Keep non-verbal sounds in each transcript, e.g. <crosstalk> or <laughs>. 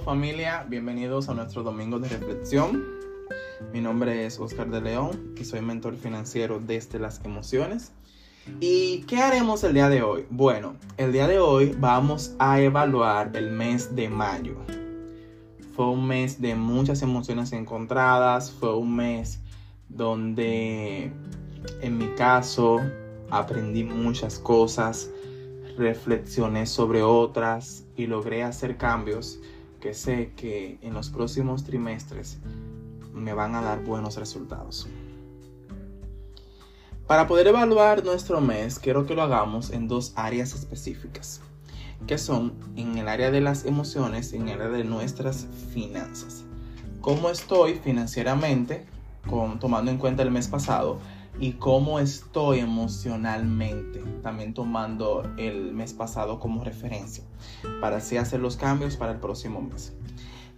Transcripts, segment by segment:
Familia, bienvenidos a nuestro domingo de reflexión. Mi nombre es Oscar de León y soy mentor financiero desde las emociones. ¿Y qué haremos el día de hoy? Bueno, el día de hoy vamos a evaluar el mes de mayo. Fue un mes de muchas emociones encontradas, fue un mes donde en mi caso aprendí muchas cosas, reflexioné sobre otras y logré hacer cambios que sé que en los próximos trimestres me van a dar buenos resultados. Para poder evaluar nuestro mes, quiero que lo hagamos en dos áreas específicas, que son en el área de las emociones y en el área de nuestras finanzas. ¿Cómo estoy financieramente, tomando en cuenta el mes pasado? Y cómo estoy emocionalmente, también tomando el mes pasado como referencia, para así hacer los cambios para el próximo mes.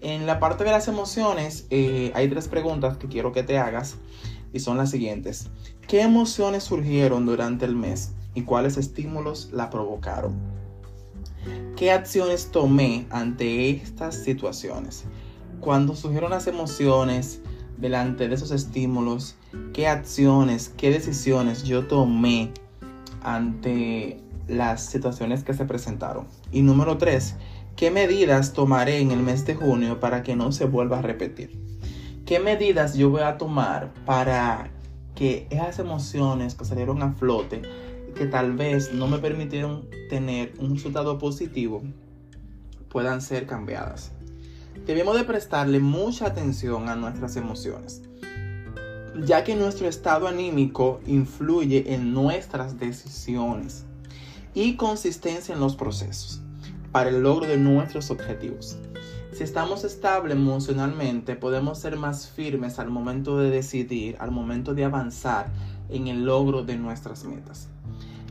En la parte de las emociones eh, hay tres preguntas que quiero que te hagas y son las siguientes. ¿Qué emociones surgieron durante el mes y cuáles estímulos la provocaron? ¿Qué acciones tomé ante estas situaciones? Cuando surgieron las emociones, delante de esos estímulos, qué acciones, qué decisiones yo tomé ante las situaciones que se presentaron. Y número tres, qué medidas tomaré en el mes de junio para que no se vuelva a repetir. ¿Qué medidas yo voy a tomar para que esas emociones que salieron a flote que tal vez no me permitieron tener un resultado positivo puedan ser cambiadas? Debemos de prestarle mucha atención a nuestras emociones, ya que nuestro estado anímico influye en nuestras decisiones y consistencia en los procesos para el logro de nuestros objetivos. Si estamos estables emocionalmente, podemos ser más firmes al momento de decidir, al momento de avanzar en el logro de nuestras metas.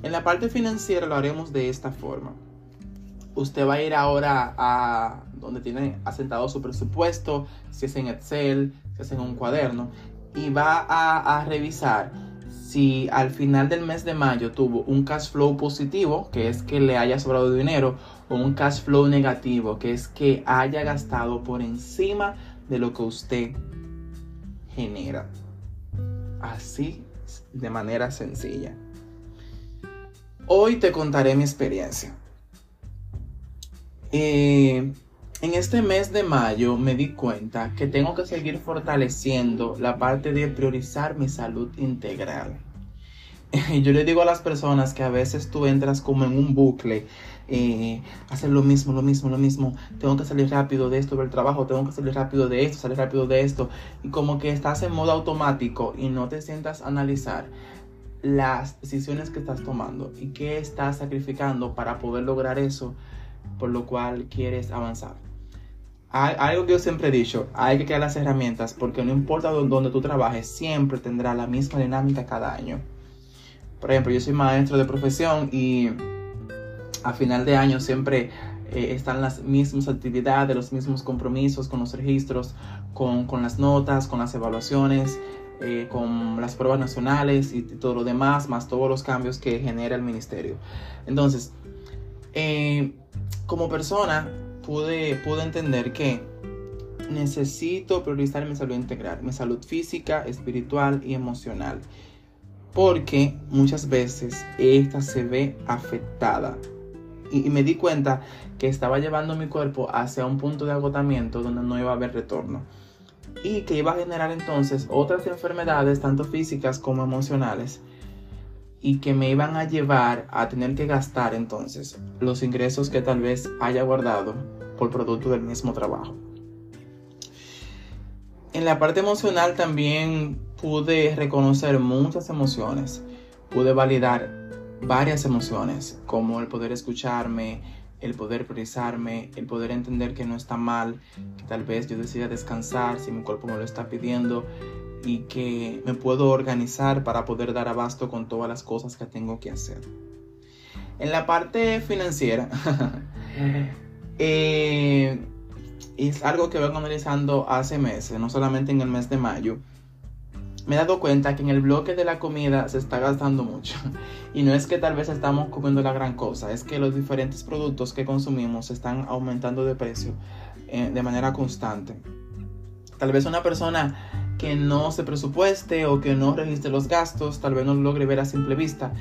En la parte financiera lo haremos de esta forma usted va a ir ahora a donde tiene asentado su presupuesto, si es en Excel, si es en un cuaderno, y va a, revisar si al final del mes de mayo tuvo un cash flow positivo, que es que le haya sobrado dinero, o un cash flow negativo, que es que haya gastado por encima de lo que usted genera. Así, de manera sencilla. Hoy te contaré mi experiencia. Eh, en este mes de mayo me di cuenta que tengo que seguir fortaleciendo la parte de priorizar mi salud integral. <laughs> Yo le digo a las personas que a veces tú entras como en un bucle, eh, hacer lo mismo, lo mismo, lo mismo, tengo que salir rápido de esto del trabajo, tengo que salir rápido de esto, salir rápido de esto, y como que estás en modo automático y no te sientas a analizar las decisiones que estás tomando y qué estás sacrificando para poder lograr eso por lo cual quieres avanzar. algo que yo siempre he dicho, hay que crear las herramientas porque no importa dónde tú trabajes, siempre tendrá la misma dinámica cada año. Por ejemplo, yo soy maestro de profesión y a final de año siempre eh, están las mismas actividades, los mismos compromisos con los registros, con, las notas, con las evaluaciones, eh, con las pruebas nacionales y todo lo demás, más todos los cambios que genera el ministerio. Entonces, eh, como persona pude, pude entender que necesito priorizar mi salud integral, mi salud física, espiritual y emocional. Porque muchas veces esta se ve afectada. Y, y, me di cuenta que estaba llevando mi cuerpo hacia un punto de agotamiento donde no iba a haber retorno. Y que iba a generar entonces otras enfermedades, tanto físicas como emocionales, y que me iban a llevar a tener que gastar entonces los ingresos que tal vez haya guardado por producto del mismo trabajo. En la parte emocional también pude reconocer muchas emociones, pude validar varias emociones, como el poder escucharme, el poder priorizarme, el poder entender que no está mal, que tal vez yo decida descansar si mi cuerpo me lo está pidiendo, y que me puedo organizar para poder dar abasto con todas las cosas que tengo que hacer. En la parte financiera, <laughs> eh, es algo que vengo analizando hace meses, no solamente en el mes de mayo. Me he dado cuenta que en el bloque de la comida se está gastando mucho. <laughs> Y no es que tal vez estamos comiendo la gran cosa, es que los diferentes productos que consumimos están aumentando de precio eh, de manera constante. Tal vez una persona que no se presupueste o que no registre los gastos, tal vez no lo logre ver a simple vista,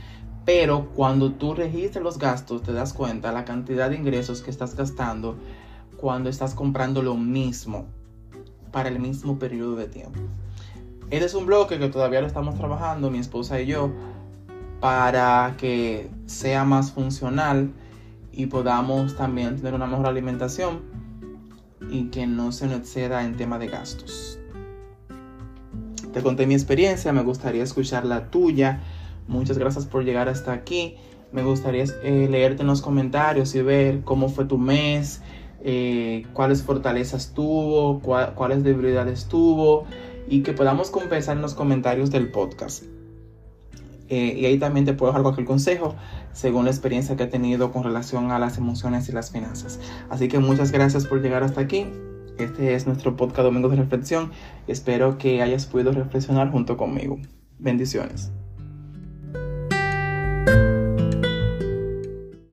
pero cuando tú registres los gastos te das cuenta la cantidad de ingresos que estás gastando cuando estás comprando lo mismo para el mismo periodo de tiempo. Este es un bloque que todavía lo estamos trabajando, mi esposa y yo, para que sea más funcional y podamos también tener una mejor alimentación y que no se nos exceda en tema de gastos. Te conté mi experiencia, me gustaría escuchar la tuya. Muchas gracias por llegar hasta aquí. Me gustaría eh, leerte en los comentarios y ver cómo fue tu mes, eh, cuáles fortalezas tuvo, cuáles debilidades tuvo y que podamos compensar en los comentarios del podcast. Eh, y ahí también te puedo dar cualquier consejo según la experiencia que he tenido con relación a las emociones y las finanzas. Así que muchas gracias por llegar hasta aquí. Este es nuestro podcast Domingo de Reflexión. Espero que hayas podido reflexionar junto conmigo. Bendiciones.